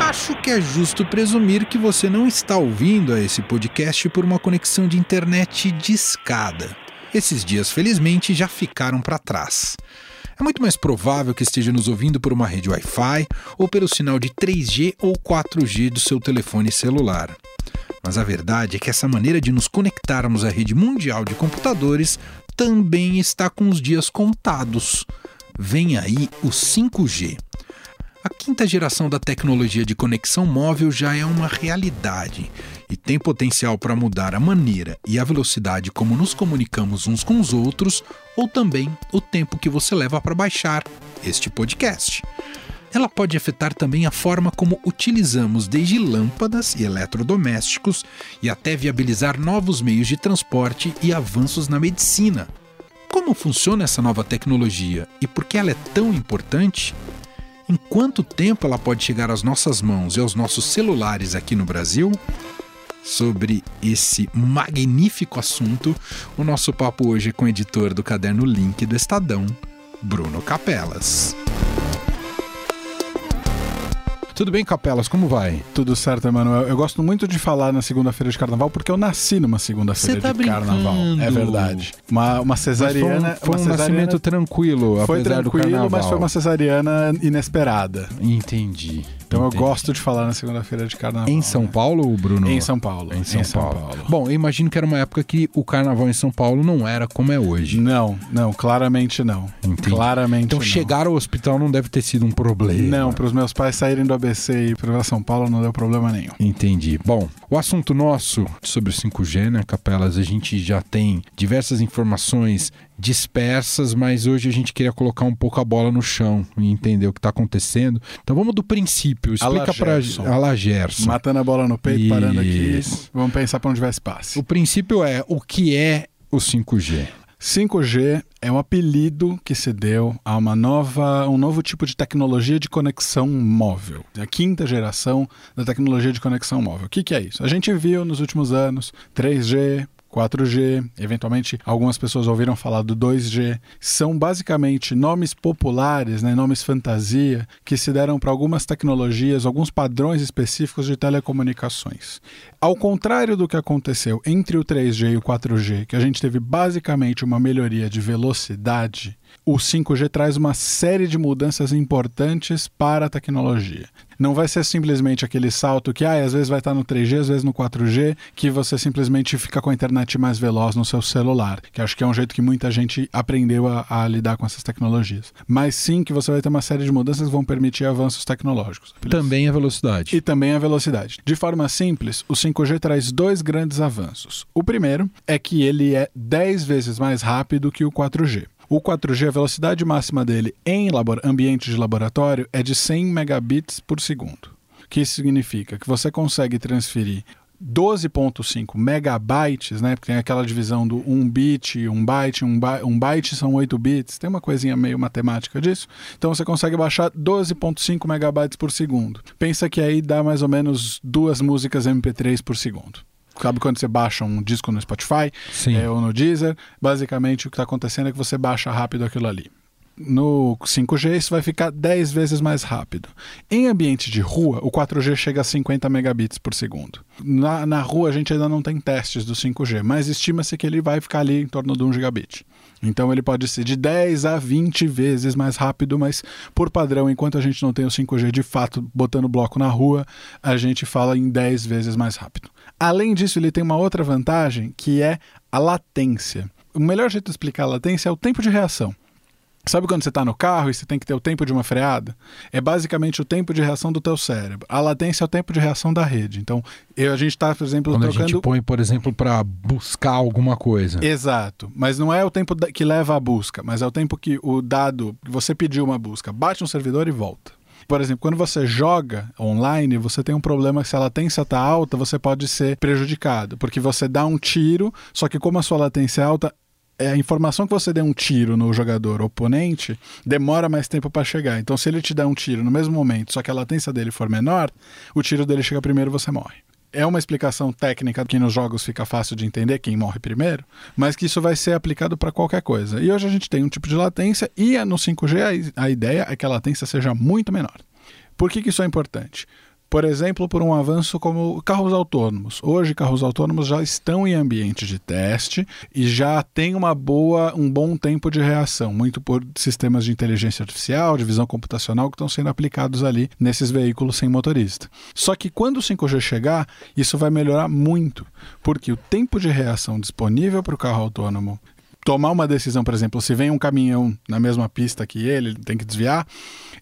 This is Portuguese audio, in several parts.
Acho que é justo presumir que você não está ouvindo a esse podcast por uma conexão de internet discada. Esses dias, felizmente, já ficaram para trás. É muito mais provável que esteja nos ouvindo por uma rede Wi-Fi ou pelo sinal de 3G ou 4G do seu telefone celular. Mas a verdade é que essa maneira de nos conectarmos à rede mundial de computadores também está com os dias contados. Vem aí o 5G. A quinta geração da tecnologia de conexão móvel já é uma realidade e tem potencial para mudar a maneira e a velocidade como nos comunicamos uns com os outros, ou também o tempo que você leva para baixar este podcast. Ela pode afetar também a forma como utilizamos desde lâmpadas e eletrodomésticos e até viabilizar novos meios de transporte e avanços na medicina. Como funciona essa nova tecnologia e por que ela é tão importante? Em quanto tempo ela pode chegar às nossas mãos e aos nossos celulares aqui no Brasil? Sobre esse magnífico assunto, o nosso papo hoje é com o editor do caderno Link do Estadão, Bruno Capelas. Tudo bem, Capelas? Como vai? Tudo certo, Emanuel. Eu gosto muito de falar na segunda-feira de carnaval porque eu nasci numa segunda-feira tá de carnaval. É verdade. Uma, uma cesariana. Foi um, foi um cesariana, nascimento tranquilo, foi apesar tranquilo, do carnaval. mas foi uma cesariana inesperada. Entendi. Então entendi. eu gosto de falar na segunda-feira de carnaval. Em São né? Paulo, Bruno? Em São Paulo. Em São, Paulo. Bom, eu imagino que era uma época que o carnaval em São Paulo não era como é hoje. Não, não, claramente não. Entendi. Claramente Então não. chegar ao hospital não deve ter sido um problema. Não, para os meus pais saírem do ABC e para São Paulo não deu problema nenhum. Entendi. Bom, o assunto nosso sobre o 5G, né, Capelas, a gente já tem diversas informações dispersas, mas hoje a gente queria colocar um pouco a bola no chão e entender o que está acontecendo. Então vamos do princípio. Explica para a La Gerson. Matando a bola no peito, parando aqui. Isso. Vamos pensar para onde vai esse passe. O princípio é o que é o 5G. 5G é um apelido que se deu a uma nova, um novo tipo de tecnologia de conexão móvel. A quinta geração da tecnologia de conexão móvel. O que, que é isso? A gente viu nos últimos anos 3G, 4G, eventualmente algumas pessoas ouviram falar do 2G, são basicamente nomes populares, né, nomes fantasia, que se deram para algumas tecnologias, alguns padrões específicos de telecomunicações. Ao contrário do que aconteceu entre o 3G e o 4G, que a gente teve basicamente uma melhoria de velocidade, o 5G traz uma série de mudanças importantes para a tecnologia. Não vai ser simplesmente aquele salto que ah, às vezes vai estar no 3G, às vezes no 4G, que você simplesmente fica com a internet mais veloz no seu celular, que acho que é um jeito que muita gente aprendeu a, a lidar com essas tecnologias. Mas sim que você vai ter uma série de mudanças que vão permitir avanços tecnológicos. Também a velocidade. E também a velocidade. De forma simples, o 5G traz dois grandes avanços. O primeiro é que ele é 10 vezes mais rápido que o 4G. O 4G, a velocidade máxima dele em ambiente de laboratório é de 100 megabits por segundo. O que isso significa? Que você consegue transferir 12.5 megabytes, né? Porque tem aquela divisão do 1 bit, 1 byte, 1, by- 1 byte são 8 bits, tem uma coisinha meio matemática disso. Então você consegue baixar 12.5 megabytes por segundo. Pensa que aí dá mais ou menos duas músicas MP3 por segundo. Sabe quando você baixa um disco no Spotify é, ou no Deezer? Basicamente o que está acontecendo é que você baixa rápido aquilo ali. No 5G isso vai ficar 10 vezes mais rápido. Em ambiente de rua, o 4G chega a 50 megabits por segundo. Na, na rua a gente ainda não tem testes do 5G, mas estima-se que ele vai ficar ali em torno de 1 gigabit. Então ele pode ser de 10 a 20 vezes mais rápido, mas por padrão, enquanto a gente não tem o 5G de fato botando bloco na rua, a gente fala em 10 vezes mais rápido. Além disso, ele tem uma outra vantagem que é a latência. O melhor jeito de explicar a latência é o tempo de reação. Sabe quando você está no carro e você tem que ter o tempo de uma freada? É basicamente o tempo de reação do teu cérebro. A latência é o tempo de reação da rede. Então, eu, a gente está, por exemplo, Quando a trocando... gente põe, por exemplo, para buscar alguma coisa. Exato, mas não é o tempo que leva à busca, mas é o tempo que o dado, que você pediu uma busca, bate no servidor e volta. Por exemplo, quando você joga online, você tem um problema que se a latência está alta, você pode ser prejudicado, porque você dá um tiro, só que como a sua latência é alta, é a informação que você dê um tiro no jogador oponente demora mais tempo para chegar. Então, se ele te der um tiro no mesmo momento, só que a latência dele for menor, o tiro dele chega primeiro e você morre. É uma explicação técnica que nos jogos fica fácil de entender quem morre primeiro, mas que isso vai ser aplicado para qualquer coisa. E hoje a gente tem um tipo de latência e no 5G a, a ideia é que a latência seja muito menor. Por que, que isso é importante? Por exemplo, por um avanço como carros autônomos. Hoje, carros autônomos já estão em ambiente de teste e já tem uma boa, um bom tempo de reação, muito por sistemas de inteligência artificial, de visão computacional que estão sendo aplicados ali nesses veículos sem motorista. Só que quando o 5G chegar, isso vai melhorar muito, porque o tempo de reação disponível para o carro autônomo tomar uma decisão, por exemplo, se vem um caminhão na mesma pista que ele, ele tem que desviar,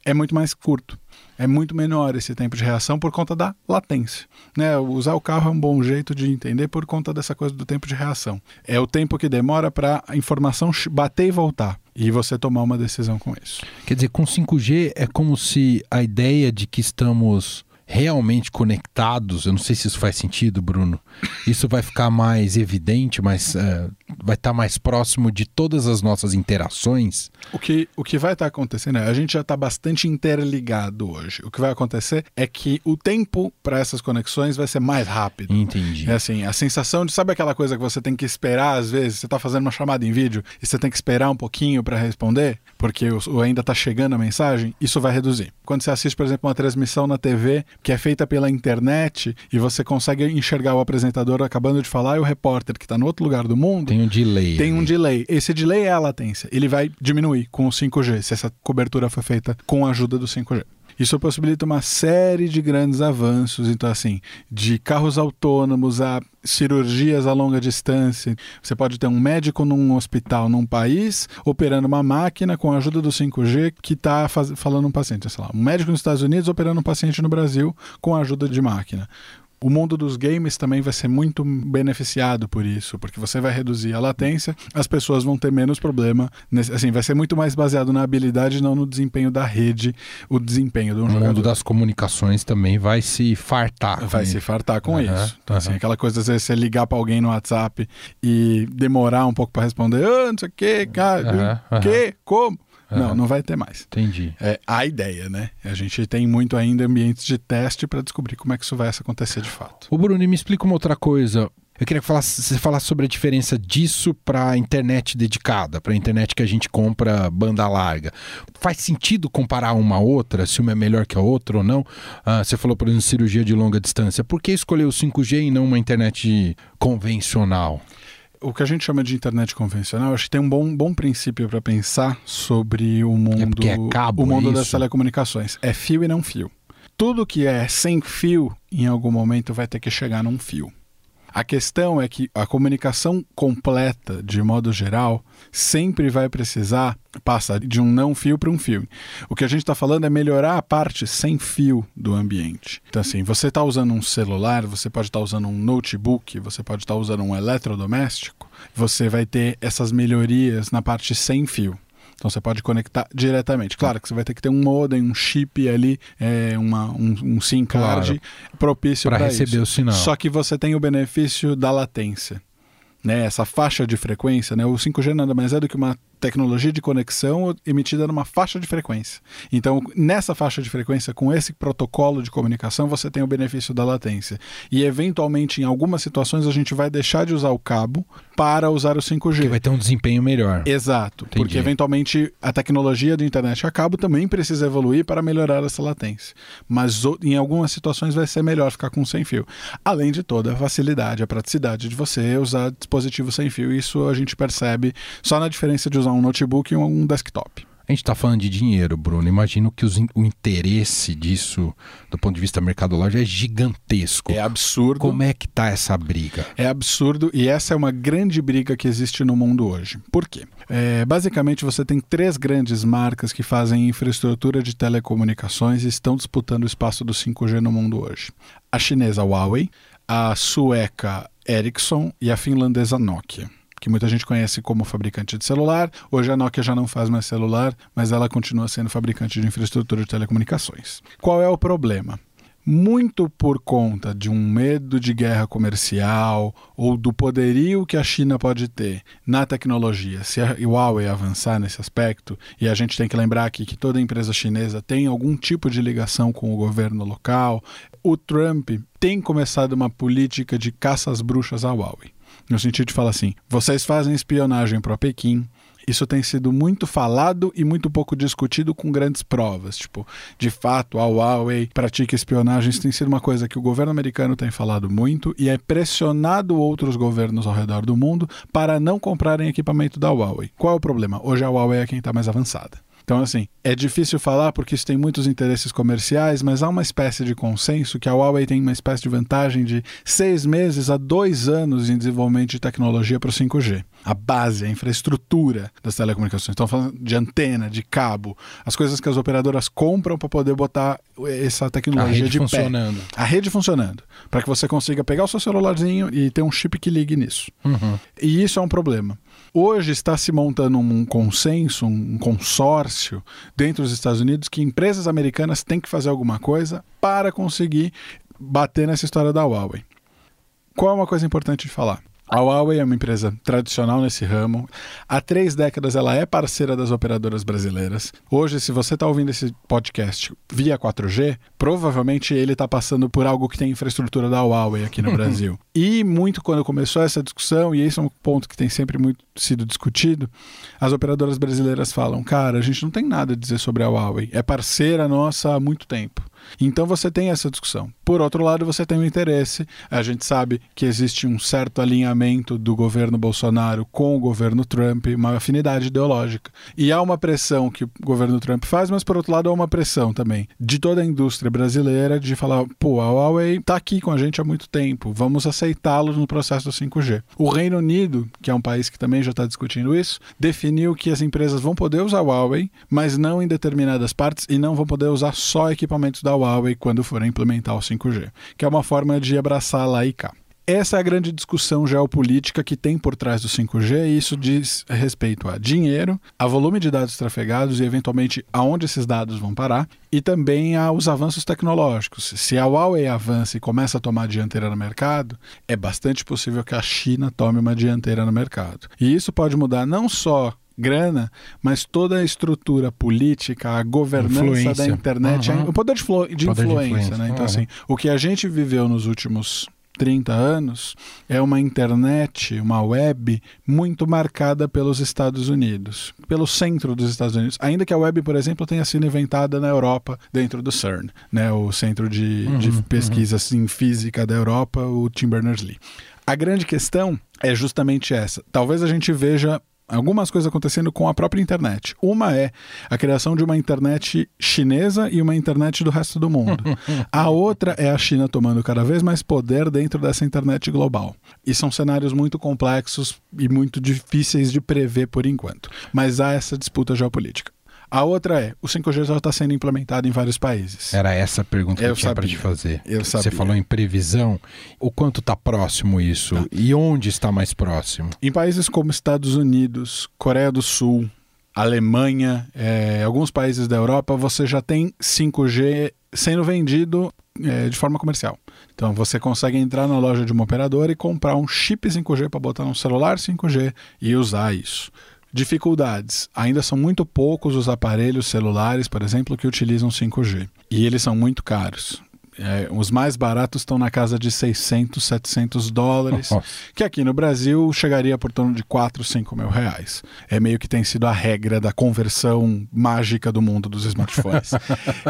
é muito mais curto é muito menor esse tempo de reação por conta da latência. Né? Usar o carro é um bom jeito de entender por conta dessa coisa do tempo de reação. É o tempo que demora para a informação bater e voltar. E você tomar uma decisão com isso. Quer dizer, com 5G é como se a ideia de que estamos realmente conectados, eu não sei se isso faz sentido, Bruno, isso vai ficar mais evidente, mas uh, vai estar tá mais próximo de todas as nossas interações. O que, o que vai estar tá acontecendo é, a gente já está bastante interligado hoje. O que vai acontecer é que o tempo para essas conexões vai ser mais rápido. Entendi. É assim, a sensação de, sabe aquela coisa que você tem que esperar às vezes, você está fazendo uma chamada em vídeo e você tem que esperar um pouquinho para responder, porque o, o ainda está chegando a mensagem, isso vai reduzir. Quando você assiste, por exemplo, uma transmissão na TV que é feita pela internet e você consegue enxergar o apresentador acabando de falar e o repórter que está no outro lugar do mundo. Tem um delay. Tem ali. um delay. Esse delay é a latência. Ele vai diminuir com o 5G, se essa cobertura foi feita com a ajuda do 5G. Isso possibilita uma série de grandes avanços, então assim, de carros autônomos a cirurgias a longa distância. Você pode ter um médico num hospital num país operando uma máquina com a ajuda do 5G que está falando um paciente, sei lá, um médico nos Estados Unidos operando um paciente no Brasil com a ajuda de máquina o mundo dos games também vai ser muito beneficiado por isso, porque você vai reduzir a latência, as pessoas vão ter menos problema. Nesse, assim, vai ser muito mais baseado na habilidade, não no desempenho da rede, o desempenho do um jogador. O mundo das comunicações também vai se fartar. Vai se fartar com uhum, isso. Então, uhum. assim, aquela coisa, às vezes, você ligar para alguém no WhatsApp e demorar um pouco para responder, ah, não sei o quê, cara, uhum, que, como? Não, não vai ter mais. Entendi. É a ideia, né? A gente tem muito ainda ambientes de teste para descobrir como é que isso vai acontecer de fato. O Bruno, me explica uma outra coisa. Eu queria que você falasse sobre a diferença disso para a internet dedicada, para a internet que a gente compra banda larga. Faz sentido comparar uma a outra, se uma é melhor que a outra ou não? Ah, você falou, por exemplo, cirurgia de longa distância. Por que escolher o 5G e não uma internet convencional? O que a gente chama de internet convencional, acho que tem um bom, bom princípio para pensar sobre o mundo, é, é cabo, o mundo é das telecomunicações. É fio e não fio. Tudo que é sem fio, em algum momento vai ter que chegar num fio. A questão é que a comunicação completa, de modo geral, sempre vai precisar passar de um não fio para um fio. O que a gente está falando é melhorar a parte sem fio do ambiente. Então, assim, você está usando um celular, você pode estar tá usando um notebook, você pode estar tá usando um eletrodoméstico, você vai ter essas melhorias na parte sem fio. Então você pode conectar diretamente. Claro que você vai ter que ter um modem, um chip ali, é, uma, um, um SIM card claro. propício para receber isso. o sinal. Só que você tem o benefício da latência. Né, essa faixa de frequência, né, o 5G nada mais é do que uma tecnologia de conexão emitida numa faixa de frequência. Então, nessa faixa de frequência, com esse protocolo de comunicação, você tem o benefício da latência. E, eventualmente, em algumas situações, a gente vai deixar de usar o cabo para usar o 5G. Que vai ter um desempenho melhor. Exato. Entendi. Porque, eventualmente, a tecnologia de internet a cabo também precisa evoluir para melhorar essa latência. Mas, em algumas situações, vai ser melhor ficar com sem fio. Além de toda a facilidade, a praticidade de você usar dispositivo sem fio. Isso a gente percebe só na diferença de usar um notebook e um desktop. A gente está falando de dinheiro, Bruno. Imagino que os, o interesse disso, do ponto de vista mercadológico, é gigantesco. É absurdo. Como é que está essa briga? É absurdo e essa é uma grande briga que existe no mundo hoje. Por quê? É, basicamente, você tem três grandes marcas que fazem infraestrutura de telecomunicações e estão disputando o espaço do 5G no mundo hoje. A chinesa Huawei, a sueca Ericsson e a finlandesa Nokia que muita gente conhece como fabricante de celular. Hoje a Nokia já não faz mais celular, mas ela continua sendo fabricante de infraestrutura de telecomunicações. Qual é o problema? muito por conta de um medo de guerra comercial ou do poderio que a China pode ter na tecnologia, se a Huawei avançar nesse aspecto, e a gente tem que lembrar aqui que toda empresa chinesa tem algum tipo de ligação com o governo local, o Trump tem começado uma política de caça às bruxas à Huawei. No sentido de falar assim: vocês fazem espionagem para Pequim, isso tem sido muito falado e muito pouco discutido com grandes provas. Tipo, de fato, a Huawei pratica espionagem. Isso tem sido uma coisa que o governo americano tem falado muito e é pressionado outros governos ao redor do mundo para não comprarem equipamento da Huawei. Qual é o problema? Hoje a Huawei é quem está mais avançada. Então, assim, é difícil falar porque isso tem muitos interesses comerciais, mas há uma espécie de consenso que a Huawei tem uma espécie de vantagem de seis meses a dois anos em desenvolvimento de tecnologia para o 5G. A base, a infraestrutura das telecomunicações. Estão falando de antena, de cabo, as coisas que as operadoras compram para poder botar essa tecnologia de funcionando. pé. A rede funcionando. Para que você consiga pegar o seu celularzinho e ter um chip que ligue nisso. Uhum. E isso é um problema. Hoje está se montando um consenso, um consórcio dentro dos Estados Unidos que empresas americanas têm que fazer alguma coisa para conseguir bater nessa história da Huawei. Qual é uma coisa importante de falar? A Huawei é uma empresa tradicional nesse ramo. Há três décadas ela é parceira das operadoras brasileiras. Hoje, se você está ouvindo esse podcast via 4G, provavelmente ele está passando por algo que tem infraestrutura da Huawei aqui no Brasil. e muito quando começou essa discussão, e esse é um ponto que tem sempre muito sido discutido, as operadoras brasileiras falam: cara, a gente não tem nada a dizer sobre a Huawei. É parceira nossa há muito tempo. Então você tem essa discussão. Por outro lado, você tem o interesse. A gente sabe que existe um certo alinhamento do governo Bolsonaro com o governo Trump, uma afinidade ideológica. E há uma pressão que o governo Trump faz, mas por outro lado há uma pressão também de toda a indústria brasileira de falar, pô, a Huawei está aqui com a gente há muito tempo, vamos aceitá-los no processo do 5G. O Reino Unido, que é um país que também já está discutindo isso, definiu que as empresas vão poder usar a Huawei, mas não em determinadas partes e não vão poder usar só equipamentos da Huawei quando forem implementar o 5G, que é uma forma de abraçar lá e cá. Essa é a grande discussão geopolítica que tem por trás do 5G, e isso diz respeito a dinheiro, a volume de dados trafegados e, eventualmente, aonde esses dados vão parar, e também aos avanços tecnológicos. Se a Huawei avança e começa a tomar dianteira no mercado, é bastante possível que a China tome uma dianteira no mercado. E isso pode mudar não só grana, mas toda a estrutura política, a governança Influência. da internet, Uhum. o poder de, de Poder de influência, influência. né? Então, Uhum. assim, o que a gente viveu nos últimos 30 anos é uma internet, uma web muito marcada pelos Estados Unidos, pelo centro dos Estados Unidos. Ainda que a web, por exemplo, tenha sido inventada na Europa, dentro do CERN, né? o Centro de, de Uhum, Pesquisa em Física da Europa, o Tim Berners-Lee. A grande questão é justamente essa. Talvez a gente veja algumas coisas acontecendo com a própria internet. Uma é a criação de uma internet chinesa e uma internet do resto do mundo. A outra é a China tomando cada vez mais poder dentro dessa internet global. E são cenários muito complexos e muito difíceis de prever por enquanto. Mas há essa disputa geopolítica. A outra é, o 5G já está sendo implementado em vários países. Era essa a pergunta que eu, tinha para te fazer. Eu Você sabia. falou em previsão. O quanto está próximo isso? Tá. E onde está mais próximo? Em países como Estados Unidos, Coreia do Sul, Alemanha, eh, alguns países da Europa, você já tem 5G sendo vendido eh, de forma comercial. Então você consegue entrar na loja de uma operadora e comprar um chip 5G para botar num celular 5G e usar isso. Dificuldades. Ainda são muito poucos os aparelhos celulares, por exemplo, que utilizam 5G. E eles são muito caros. É, os mais baratos estão na casa de 600, 700 dólares Nossa. que aqui no Brasil chegaria por torno de 4, 5 mil reais. É meio que tem sido a regra da conversão mágica do mundo dos smartphones.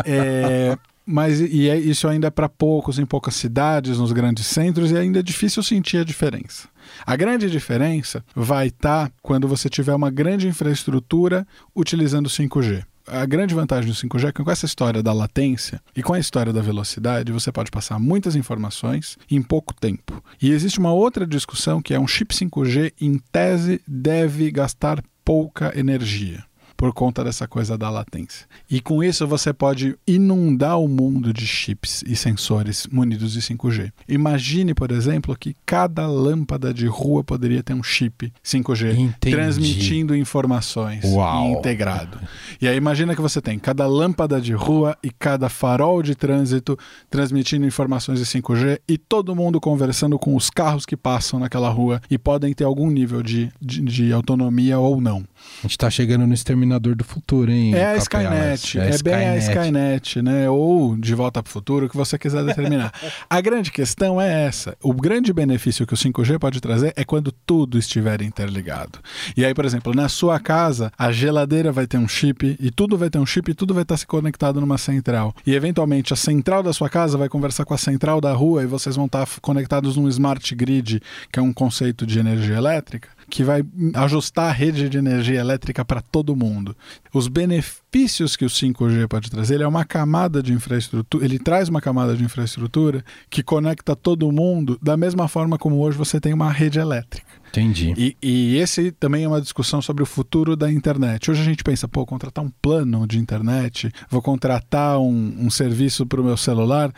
É, mas e é- isso ainda é para poucos, em poucas cidades, nos grandes centros, e ainda é difícil sentir a diferença. A grande diferença vai estar quando você tiver uma grande infraestrutura utilizando 5G. A grande vantagem do 5G é que com essa história da latência e com a história da velocidade, você pode passar muitas informações em pouco tempo. E existe uma outra discussão que é um chip 5G, em tese, deve gastar pouca energia. Por conta dessa coisa da latência. E com isso você pode inundar o mundo de chips e sensores munidos de 5G. Imagine, por exemplo, que cada lâmpada de rua poderia ter um chip 5G Entendi. transmitindo informações Uau. integrado. E aí imagina que você tem cada lâmpada de rua e cada farol de trânsito transmitindo informações de 5G e todo mundo conversando com os carros que passam naquela rua e podem ter algum nível de, de, de autonomia ou não. A gente tá chegando no Exterminador do Futuro, hein? É a? Skynet, é, bem a Skynet, né? Ou de volta para o futuro, o que você quiser determinar. a grande questão é essa. O grande benefício que o 5G pode trazer é quando tudo estiver interligado. E aí, por exemplo, na sua casa, a geladeira vai ter um chip e tudo vai ter um chip e tudo vai estar se conectado numa central. E eventualmente a central da sua casa vai conversar com a central da rua e vocês vão estar conectados num smart grid, que é um conceito de energia elétrica que vai ajustar a rede de energia elétrica para todo mundo. Os benefícios que o 5G pode trazer, ele é uma camada de infraestrutura, ele traz uma camada de infraestrutura que conecta todo mundo da mesma forma como hoje você tem uma rede elétrica. Entendi. E, e esse também é uma discussão sobre o futuro da internet. Hoje a gente pensa, pô, contratar um plano de internet, vou contratar um, um serviço para o meu celular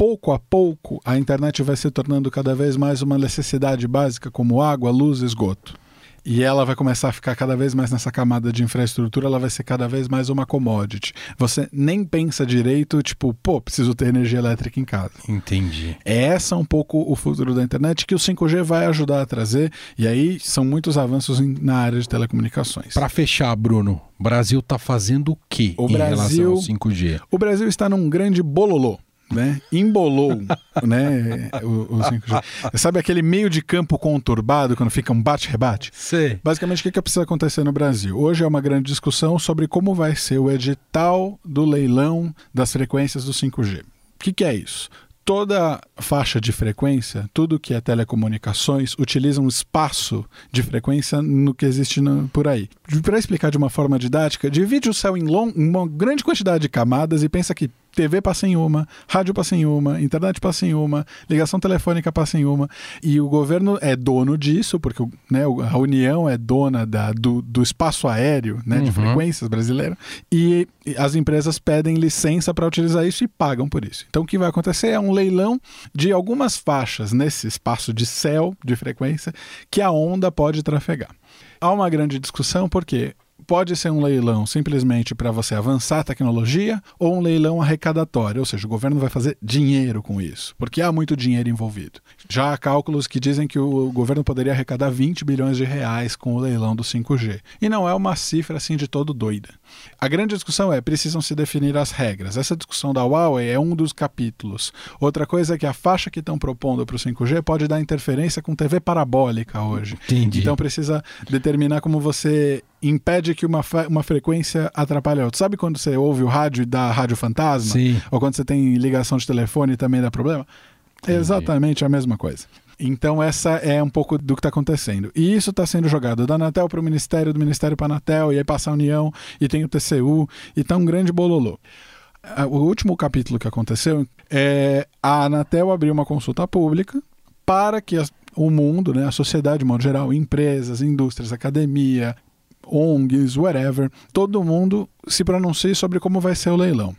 pouco a pouco, a internet vai se tornando cada vez mais uma necessidade básica, como água, luz, esgoto. E ela vai começar a ficar cada vez mais nessa camada de infraestrutura, ela vai ser cada vez mais uma commodity. Você nem pensa direito, tipo, pô, preciso ter energia elétrica em casa. Entendi. É essa um pouco o futuro da internet que o 5G vai ajudar a trazer, e aí são muitos avanços em, na área de telecomunicações. Para fechar, Bruno, o Brasil tá fazendo o quê O em Brasil- relação ao 5G? O Brasil está num grande bololô. Né? Embolou né? o, o 5G. Sabe aquele meio de campo conturbado quando fica um bate-rebate? Sei. Basicamente, o que, que precisa acontecer no Brasil? Hoje é uma grande discussão sobre como vai ser o edital do leilão das frequências do 5G. O que, que é isso? Toda faixa de frequência, tudo que é telecomunicações, utiliza um espaço de frequência no que existe no- por aí. Para explicar de uma forma didática, divide o céu em long- uma grande quantidade de camadas e pensa que TV passa em uma, rádio passa em uma, internet passa em uma, ligação telefônica passa em uma. E o governo é dono disso, porque né, a União é dona da- do, do espaço aéreo né, de Uhum. frequências brasileiro. E as empresas pedem licença para utilizar isso e pagam por isso. Então o que vai acontecer é um leilão de algumas faixas nesse espaço de céu de frequência que a onda pode trafegar. Há uma grande discussão porque pode ser um leilão simplesmente para você avançar a tecnologia ou um leilão arrecadatório, ou seja, o governo vai fazer dinheiro com isso, porque há muito dinheiro envolvido. Já há cálculos que dizem que o governo poderia arrecadar 20 bilhões de reais com o leilão do 5G. E não é uma cifra assim de todo doida. A grande discussão é, precisam se definir as regras. Essa discussão da Huawei é um dos capítulos. Outra coisa é que a faixa que estão propondo para o 5G pode dar interferência com TV parabólica hoje. Entendi. Então precisa determinar como você impede que uma, uma frequência atrapalhe a outra. Sabe quando você ouve o rádio e dá rádio fantasma? Sim. Ou quando você tem ligação de telefone e também dá problema? Entendi. exatamente a mesma coisa. Então essa é um pouco do que está acontecendo. E isso está sendo jogado da Anatel para o Ministério, do Ministério para a Anatel, e aí passa a União, e tem o TCU, e tá um grande bololô. Ah, O último capítulo que aconteceu é a Anatel abriu uma consulta pública para que as- o mundo, né, a sociedade de modo geral, empresas, indústrias, academia, ONGs, whatever, todo mundo se pronuncie sobre como vai ser o leilão.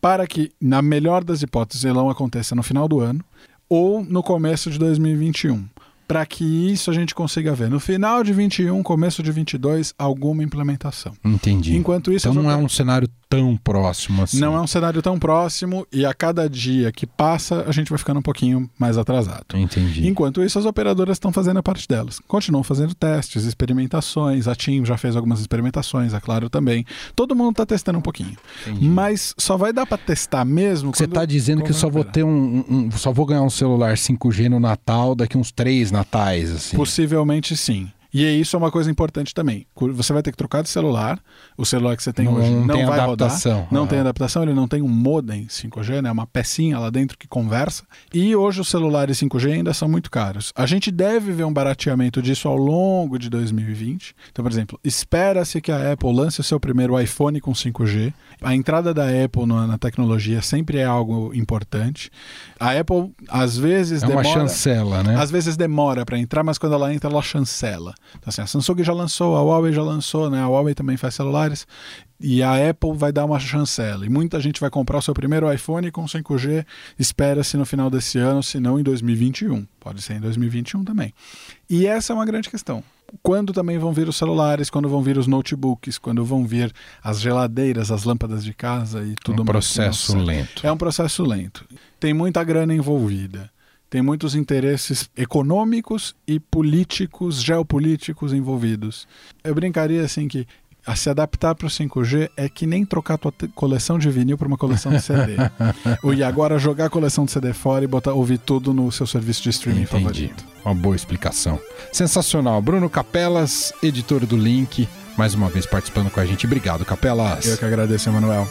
Para que, na melhor das hipóteses, o leilão aconteça no final do ano ou no começo de 2021. Para que isso a gente consiga ver no final de 21, começo de 22, alguma implementação. Entendi. Enquanto isso, então não é um cenário tão próximo assim. não é um cenário tão próximo e a cada dia que passa, a gente vai ficando um pouquinho mais atrasado. Entendi. Enquanto isso, as operadoras estão fazendo a parte delas. Continuam fazendo testes, experimentações. A TIM já fez algumas experimentações, a Claro também. Todo mundo está testando um pouquinho. Entendi. Mas só vai dar para testar mesmo. Você está dizendo que eu só vou ter um, um- Só vou ganhar um celular 5G no Natal daqui uns três natais, assim. Possivelmente sim. E isso é uma coisa importante também. Você vai ter que trocar de celular. O celular que você tem Não- hoje não não tem vai adaptação. rodar. Não Ah. tem adaptação, ele não tem um modem 5G, né? Uma pecinha lá dentro que conversa. E hoje os celulares 5G ainda são muito caros. A gente deve ver um barateamento disso ao longo de 2020. Então, por exemplo, espera-se que a Apple lance o seu primeiro iPhone com 5G. A entrada da Apple na, na tecnologia sempre é algo importante. A Apple, às vezes, É uma demora... chancela, né? Às vezes demora para entrar, mas quando ela entra, ela chancela. Então, assim, a Samsung já lançou, a Huawei já lançou, né? A Huawei também faz celulares. E a Apple vai dar uma chancela. E muita gente vai comprar o seu primeiro iPhone com 5G. Espera-se no final desse ano, se não em 2021. Pode ser em 2021 também. E essa é uma grande questão. Quando também vão vir os celulares, quando vão vir os notebooks, quando vão vir as geladeiras, as lâmpadas de casa e tudo mais. É um processo lento. É um processo lento. Tem muita grana envolvida tem muitos interesses econômicos e políticos, geopolíticos envolvidos. Eu brincaria assim que a se adaptar para o 5G é que nem trocar tua coleção de vinil para uma coleção de CD. e agora jogar a coleção de CD fora e botar, ouvir tudo no seu serviço de streaming Entendi. favorito. Uma boa explicação. Sensacional. Bruno Capelas, editor do Link, mais uma vez participando com a gente. Obrigado, Capelas. Eu que agradeço, Emanuel.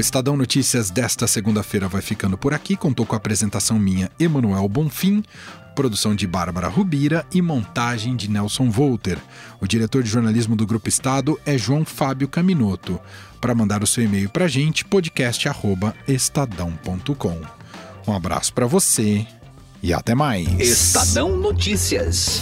O Estadão Notícias desta segunda-feira vai ficando por aqui. Contou com a apresentação minha, Emanuel Bonfim, produção de Bárbara Rubira e montagem de Nelson Volter. O diretor de jornalismo do Grupo Estado é João Fábio Caminoto. Para mandar o seu e-mail para a gente, podcast@estadão.com. Um abraço para você e até mais. Estadão Notícias.